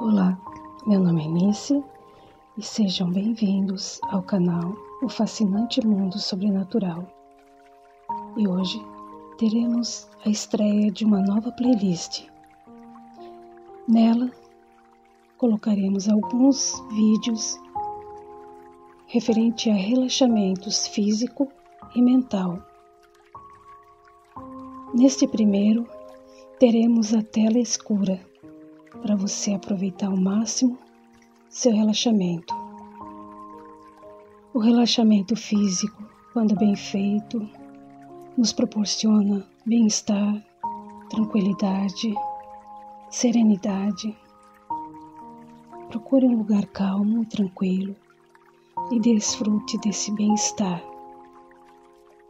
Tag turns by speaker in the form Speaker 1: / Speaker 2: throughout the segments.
Speaker 1: Olá, meu nome é Nice e sejam bem-vindos ao canal O Fascinante Mundo Sobrenatural. E hoje teremos a estreia de uma nova playlist. Nela colocaremos alguns vídeos referente a relaxamentos físico e mental. Neste primeiro, teremos a tela escura para você aproveitar ao máximo seu relaxamento. O relaxamento físico, quando bem feito, nos proporciona bem-estar, tranquilidade, serenidade. Procure um lugar calmo e tranquilo e desfrute desse bem-estar.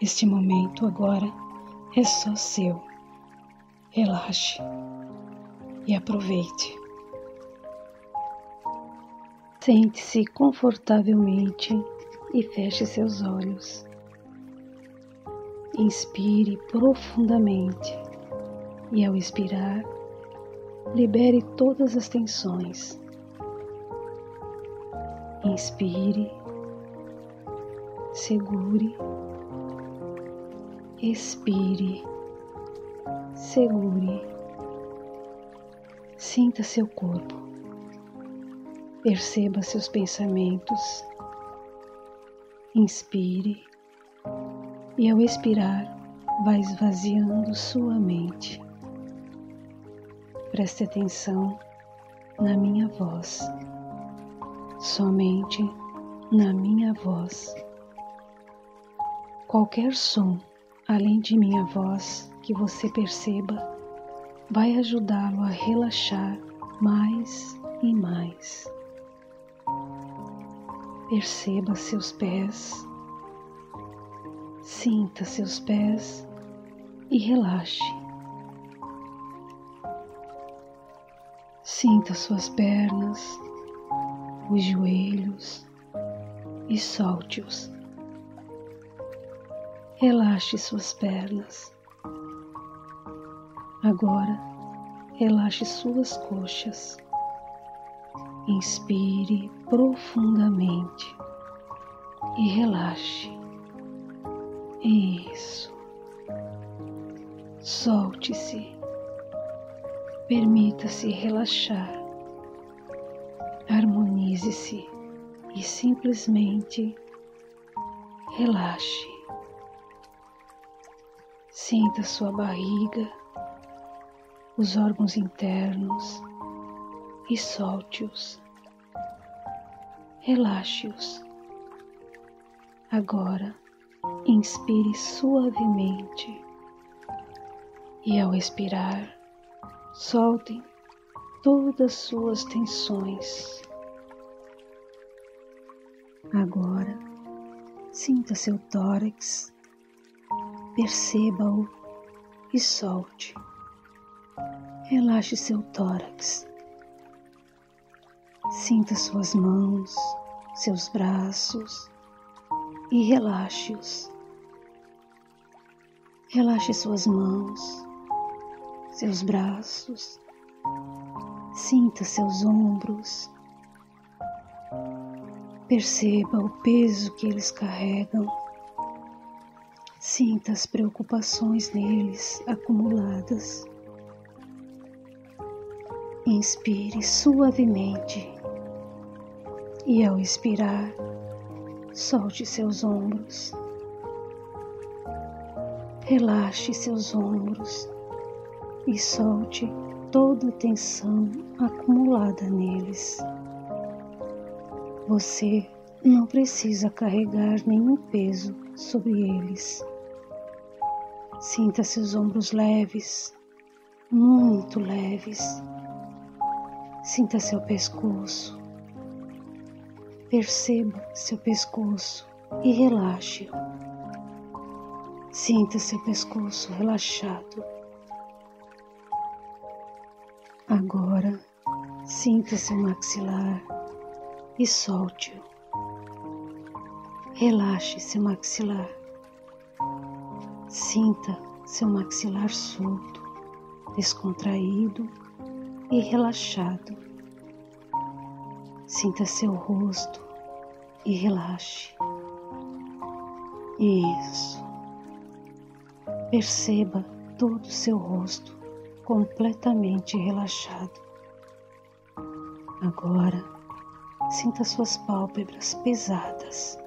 Speaker 1: Este momento agora é só seu. Relaxe e aproveite. Sente-se confortavelmente e feche seus olhos. Inspire profundamente e, ao expirar, libere todas as tensões. Inspire, segure, expire, segure. Sinta seu corpo. Perceba seus pensamentos. Inspire e, ao expirar, vá esvaziando sua mente. Preste atenção na minha voz, somente na minha voz. Qualquer som além de minha voz que você perceba vai ajudá-lo a relaxar mais e mais. Perceba seus pés, sinta seus pés e relaxe. Sinta suas pernas, os joelhos e solte-os. Relaxe suas pernas Agora, relaxe suas coxas. Inspire profundamente e relaxe. Isso. Solte-se. Permita-se relaxar. Harmonize-se e simplesmente relaxe. Sinta sua barriga os órgãos internos e solte-os. Relaxe-os. Agora, inspire suavemente e, ao expirar, soltem todas suas tensões. Agora, sinta seu tórax, perceba-o e solte. Relaxe seu tórax. Sinta suas mãos, seus braços e relaxe-os. Relaxe suas mãos, seus braços. Sinta seus ombros. Perceba o peso que eles carregam. Sinta as preocupações neles acumuladas. Inspire suavemente e, ao expirar, solte seus ombros. Relaxe seus ombros e solte toda a tensão acumulada neles. Você não precisa carregar nenhum peso sobre eles. Sinta seus ombros leves, muito leves Sinta seu pescoço. Perceba seu pescoço e relaxe-o. Sinta seu pescoço relaxado. Agora, sinta seu maxilar e solte-o. Relaxe seu maxilar. Sinta seu maxilar solto, descontraído e relaxado. Sinta seu rosto e relaxe. Isso. Perceba todo o seu rosto completamente relaxado. Agora, sinta suas pálpebras pesadas,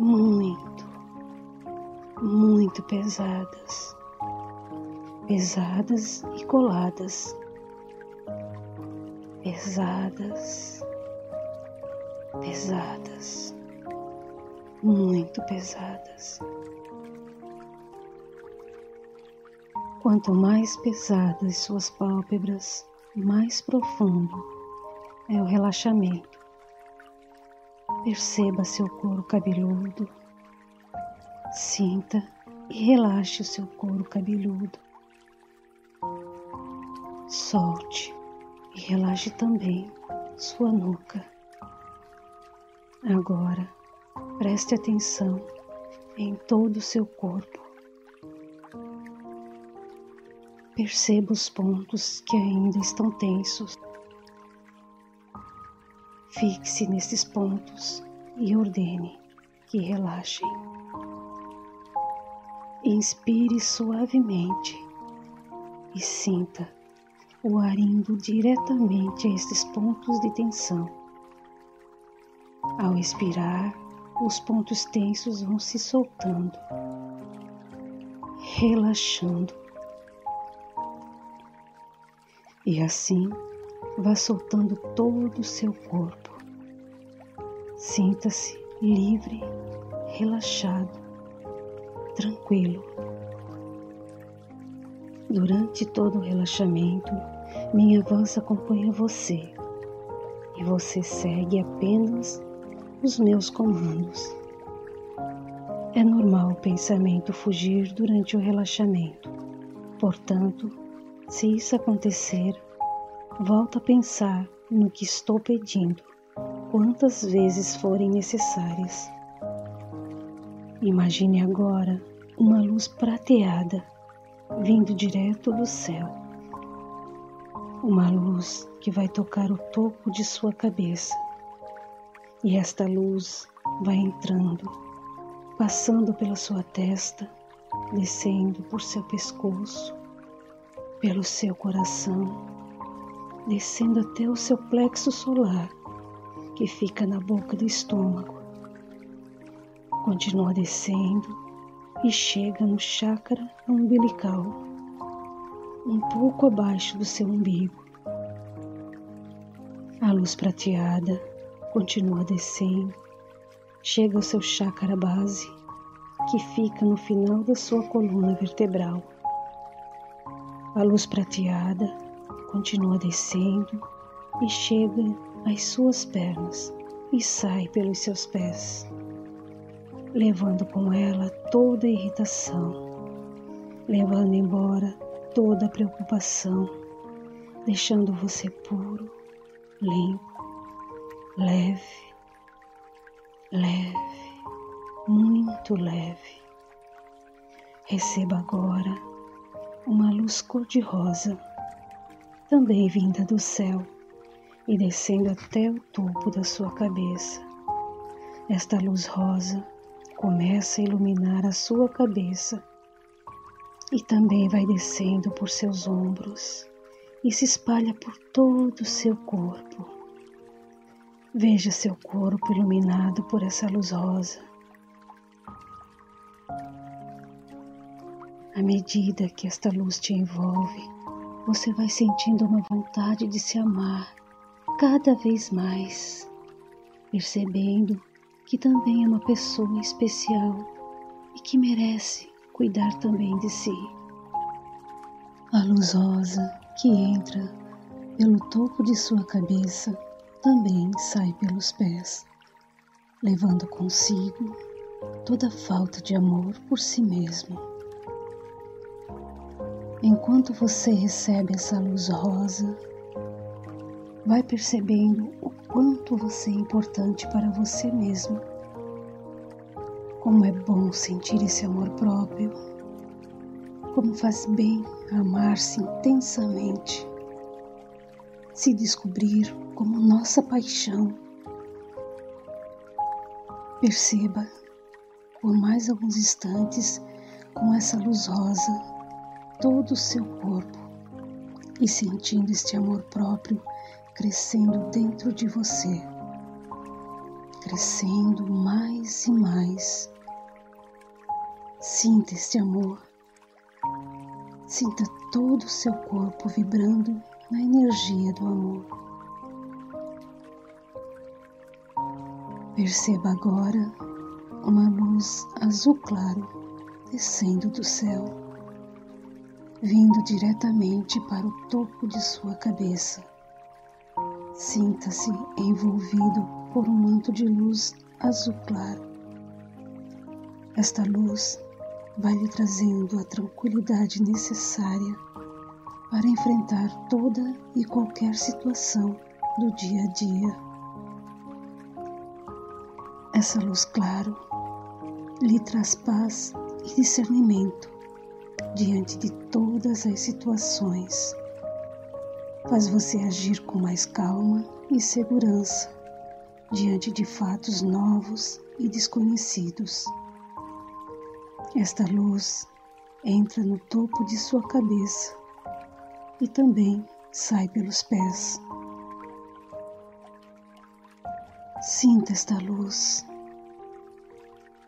Speaker 1: muito, muito pesadas, pesadas e coladas, pesadas, pesadas, muito pesadas. Quanto mais pesadas suas pálpebras, mais profundo é o relaxamento. Perceba seu couro cabeludo, sinta e relaxe o seu couro cabeludo. Solte e relaxe também sua nuca. Agora, preste atenção em todo o seu corpo. Perceba os pontos que ainda estão tensos. Fixe nesses pontos e ordene que relaxem. Inspire suavemente e sinta o ar indo diretamente a esses pontos de tensão. Ao expirar, os pontos tensos vão se soltando, relaxando e assim vá soltando todo o seu corpo. Sinta-se livre, relaxado, tranquilo. Durante todo o relaxamento, minha voz acompanha você e você segue apenas os meus comandos. É normal o pensamento fugir durante o relaxamento, portanto, se isso acontecer, volta a pensar no que estou pedindo, quantas vezes forem necessárias. Imagine agora uma luz prateada vindo direto do céu. Uma luz que vai tocar o topo de sua cabeça. E esta luz vai entrando, passando pela sua testa, descendo por seu pescoço, pelo seu coração, descendo até o seu plexo solar, que fica na boca do estômago. Continua descendo e chega no chakra umbilical, um pouco abaixo do seu umbigo. A luz prateada continua descendo, chega ao seu chakra base, que fica no final da sua coluna vertebral. A luz prateada continua descendo e chega às suas pernas e sai pelos seus pés, levando com ela toda a irritação, levando embora toda a preocupação, deixando você puro, limpo, leve, leve, muito leve. Receba agora uma luz cor-de-rosa, também vinda do céu e descendo até o topo da sua cabeça. Esta luz rosa começa a iluminar a sua cabeça e também vai descendo por seus ombros e se espalha por todo o seu corpo. Veja seu corpo iluminado por essa luz rosa. À medida que esta luz te envolve, você vai sentindo uma vontade de se amar cada vez mais, percebendo que também é uma pessoa especial e que merece cuidar também de si. A luz rosa que entra pelo topo de sua cabeça também sai pelos pés, levando consigo toda falta de amor por si mesmo. Enquanto você recebe essa luz rosa, vai percebendo o quanto você é importante para você mesmo. Como é bom sentir esse amor próprio. Como faz bem amar-se intensamente. se descobrir como nossa paixão. Perceba por mais alguns instantes com essa luz rosa todo o seu corpo e sentindo este amor próprio crescendo dentro de você, crescendo mais e mais. Sinta este amor, sinta todo o seu corpo vibrando na energia do amor. Perceba agora uma luz azul claro descendo do céu, vindo diretamente para o topo de sua cabeça. Sinta-se envolvido por um manto de luz azul claro. Esta luz vai lhe trazendo a tranquilidade necessária para enfrentar toda e qualquer situação do dia a dia. Essa luz claro lhe traz paz e discernimento diante de todas as situações. Faz você agir com mais calma e segurança diante de fatos novos e desconhecidos. Esta luz entra no topo de sua cabeça e também sai pelos pés. Sinta esta luz,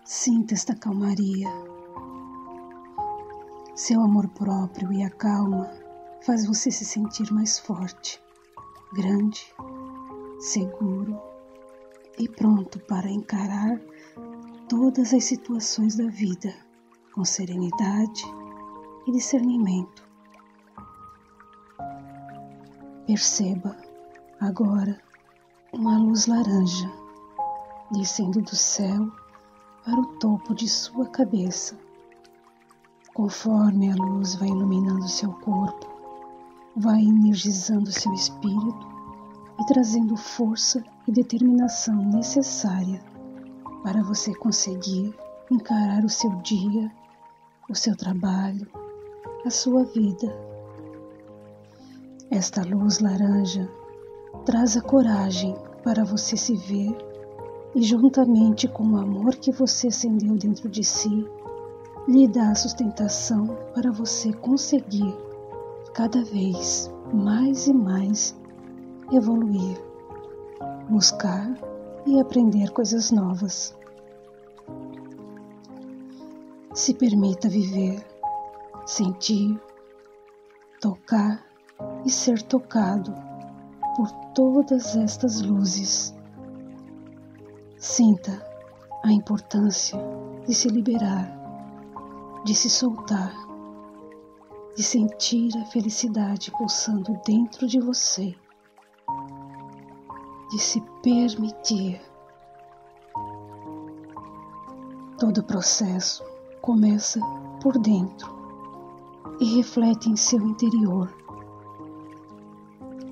Speaker 1: sinta esta calmaria. Seu amor próprio e a calma faz você se sentir mais forte, grande, seguro e pronto para encarar todas as situações da vida com serenidade e discernimento. Perceba agora uma luz laranja descendo do céu para o topo de sua cabeça. Conforme a luz vai iluminando seu corpo, vai energizando seu espírito e trazendo força e determinação necessária para você conseguir encarar o seu dia, o seu trabalho, a sua vida. Esta luz laranja traz a coragem para você se ver e, juntamente com o amor que você acendeu dentro de si, lhe dá a sustentação para você conseguir cada vez mais e mais evoluir, buscar e aprender coisas novas. Se permita viver, sentir, tocar e ser tocado por todas estas luzes. Sinta a importância de se liberar, de se soltar, de sentir a felicidade pulsando dentro de você, de se permitir. Todo o processo começa por dentro e reflete em seu interior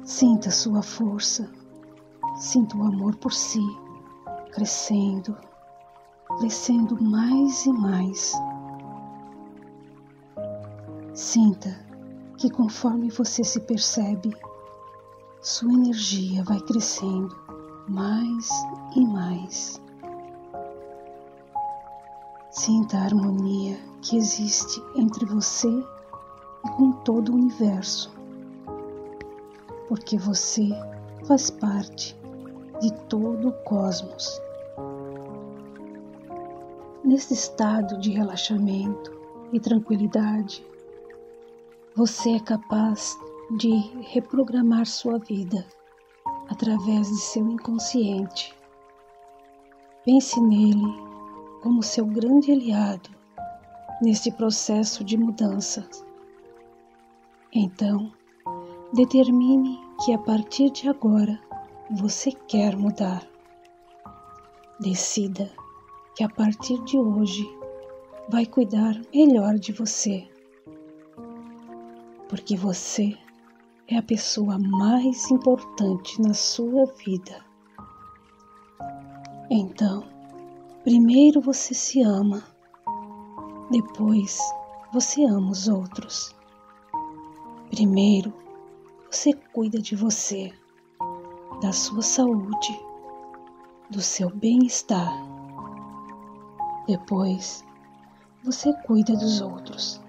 Speaker 1: Sinta sua força, sinta o amor por si crescendo, crescendo mais e mais. Sinta que conforme você se percebe, sua energia vai crescendo mais e mais. Sinta a harmonia que existe entre você e com todo o universo porque você faz parte de todo o cosmos. Nesse estado de relaxamento e tranquilidade, você é capaz de reprogramar sua vida através de seu inconsciente. Pense nele como seu grande aliado neste processo de mudança. Então, Determine que a partir de agora você quer mudar. Decida que a partir de hoje vai cuidar melhor de você, porque você é a pessoa mais importante na sua vida. Então, primeiro você se ama, depois você ama os outros. Primeiro você cuida de você, da sua saúde, do seu bem-estar. Depois, você cuida dos outros.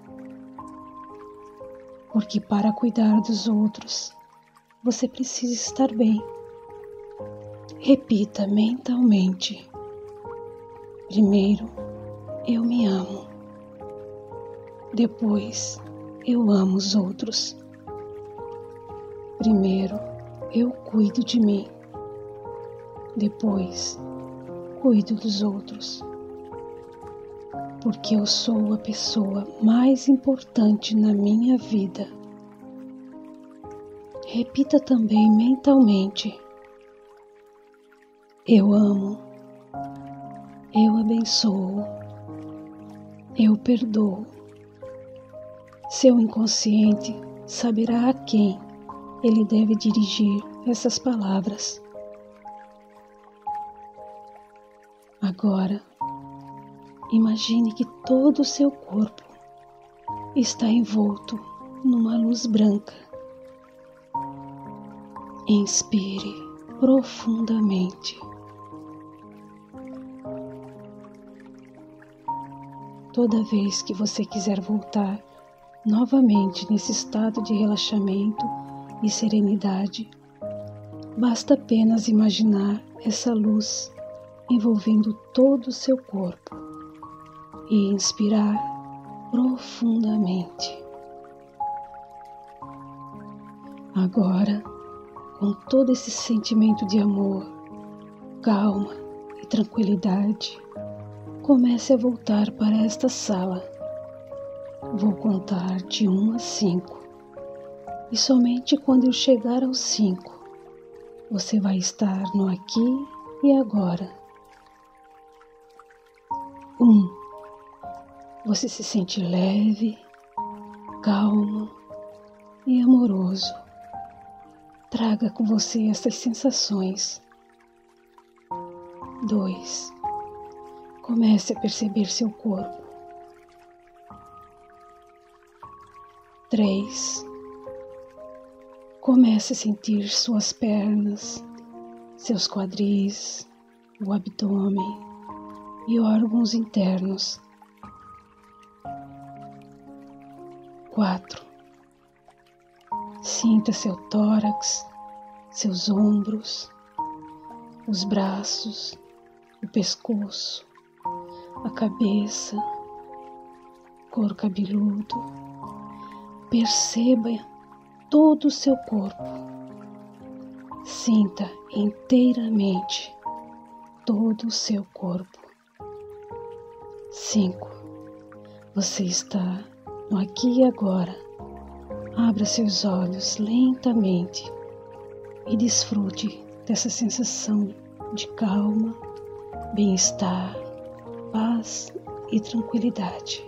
Speaker 1: Porque para cuidar dos outros, você precisa estar bem. Repita mentalmente: primeiro, eu me amo. Depois, eu amo os outros. Primeiro, eu cuido de mim. Depois, cuido dos outros. Porque eu sou a pessoa mais importante na minha vida. Repita também mentalmente: Eu amo, eu abençoo, eu perdoo. Seu inconsciente saberá a quem ele deve dirigir essas palavras. Agora, imagine que todo o seu corpo está envolto numa luz branca. Inspire profundamente. Toda vez que você quiser voltar novamente nesse estado de relaxamento, e serenidade. Basta apenas imaginar essa luz envolvendo todo o seu corpo e inspirar profundamente. Agora, com todo esse sentimento de amor, calma e tranquilidade, comece a voltar para esta sala. Vou contar de um a cinco e somente quando eu chegar aos cinco, você vai estar no aqui e agora. Um, você se sente leve, calmo e amoroso. Traga com você essas sensações. Dois, comece a perceber seu corpo. Três, Comece a sentir suas pernas, seus quadris, o abdômen e órgãos internos. 4. Sinta seu tórax, seus ombros, os braços, o pescoço, a cabeça, couro cabeludo. Perceba todo o seu corpo. Sinta inteiramente todo o seu corpo. 5. Você está no aqui e agora. Abra seus olhos lentamente e desfrute dessa sensação de calma, bem-estar, paz e tranquilidade.